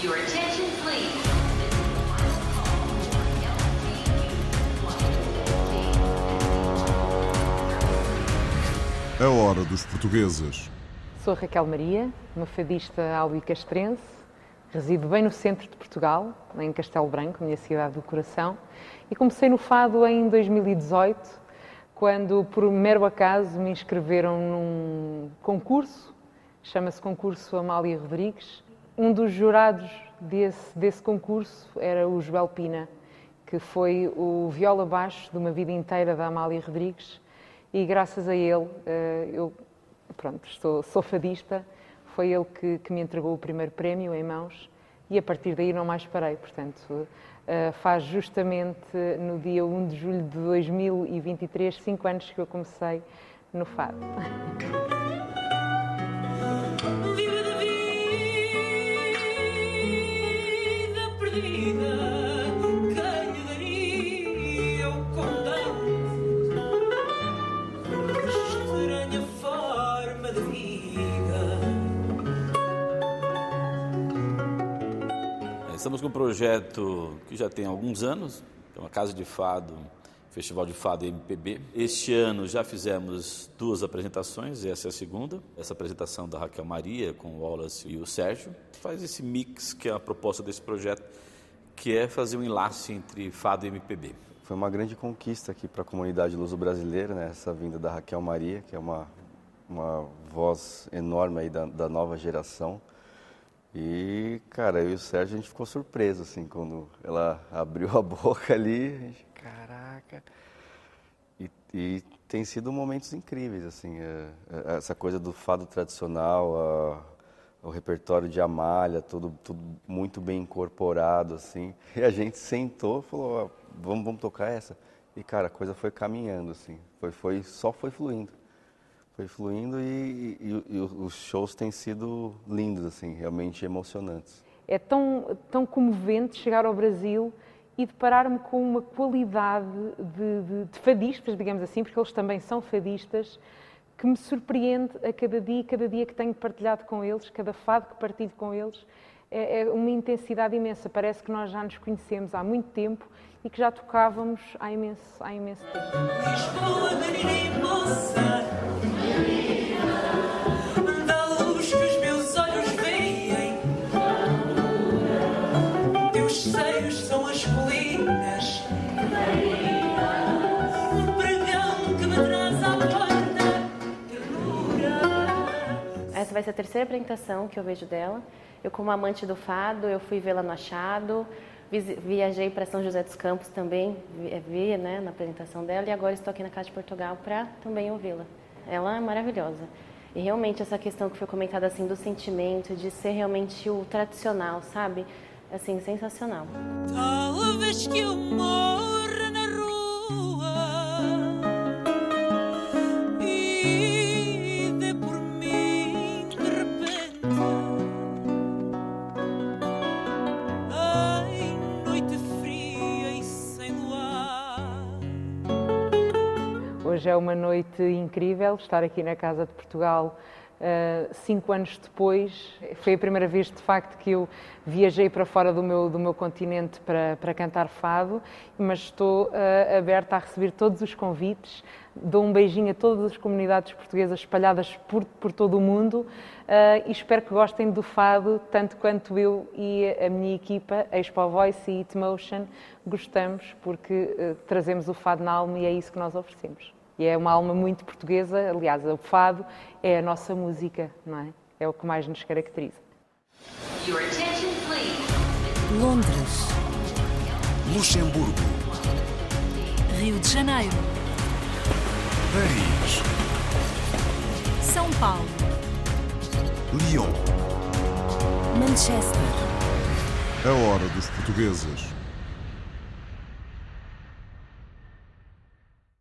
Your attention, please. A hora dos portugueses. Sou Raquel Maria, uma fadista albicastrense, resido bem no centro de Portugal, em Castelo Branco, minha cidade do coração, e comecei no fado em 2018, quando por mero acaso me inscreveram num concurso, chama-se Concurso Amália Rodrigues. Um dos jurados desse, desse concurso era o Joel Pina, que foi o viola baixo de uma vida inteira da Amália Rodrigues, e graças a ele eh, eu pronto, estou, sou fadista, foi ele que, que, me entregou o primeiro prémio em mãos e a partir daí não mais parei. Portanto, uh, faz justamente no dia 1 de julho de 2023, cinco anos que eu comecei no fado. Estamos com um projeto que já tem alguns anos, é uma casa de fado, Festival de Fado MPB. Este ano já fizemos duas apresentações, essa é a segunda. Essa apresentação da Raquel Maria com o Wallace e o Sérgio. Faz esse mix que é a proposta desse projeto, que é fazer um enlace entre fado e MPB. Foi uma grande conquista aqui para a comunidade luso-brasileira, né? essa vinda da Raquel Maria, que é uma, uma voz enorme aí da, da nova geração. E, cara, eu e o Sérgio, a gente ficou surpreso, assim, quando ela abriu a boca ali, a gente, caraca. E, e tem sido momentos incríveis, assim, é, é, essa coisa do fado tradicional, a, o repertório de Amália, tudo, tudo muito bem incorporado, assim. E a gente sentou e falou, vamos, vamos tocar essa? E, cara, a coisa foi caminhando, assim, foi, foi, só foi fluindo foi fluindo e, e, e, os shows têm sido lindos, assim, realmente emocionantes. É tão, tão comovente chegar ao Brasil e deparar-me com uma qualidade de, de, de, fadistas, digamos assim, porque eles também são fadistas, que me surpreende a cada dia, cada dia que tenho partilhado com eles, cada fado que partilho com eles, é, é uma intensidade imensa. Parece que nós já nos conhecemos há muito tempo e que já tocávamos há imenso, há imenso tempo. Vai ser a terceira apresentação que eu vejo dela. Eu, como amante do fado, eu fui vê-la no Achado, viajei para São José dos Campos também, vi, vi, né, na apresentação dela, e agora estou aqui na Casa de Portugal para também ouvi-la. Ela é maravilhosa. E realmente essa questão que foi comentada assim do sentimento, de ser realmente o tradicional, sabe? Assim, sensacional. Talvez que eu morra Hoje é uma noite incrível estar aqui na Casa de Portugal. uh, cinco anos depois, foi a primeira vez de facto que eu viajei para fora do meu, do meu continente para, para cantar fado, mas estou uh, aberta a receber todos os convites. Dou um beijinho a todas as comunidades portuguesas espalhadas por, por todo o mundo uh, e espero que gostem do fado tanto quanto eu e a minha equipa, Expo Voice e It Motion, gostamos porque trazemos o fado na alma e é isso que nós oferecemos. E é uma alma muito portuguesa, aliás, o fado é a nossa música, não é? É o que mais nos caracteriza. Your attention, please. Londres, Luxemburgo, Rio de Janeiro, Paris, São Paulo, Lyon. Manchester, A hora dos portugueses.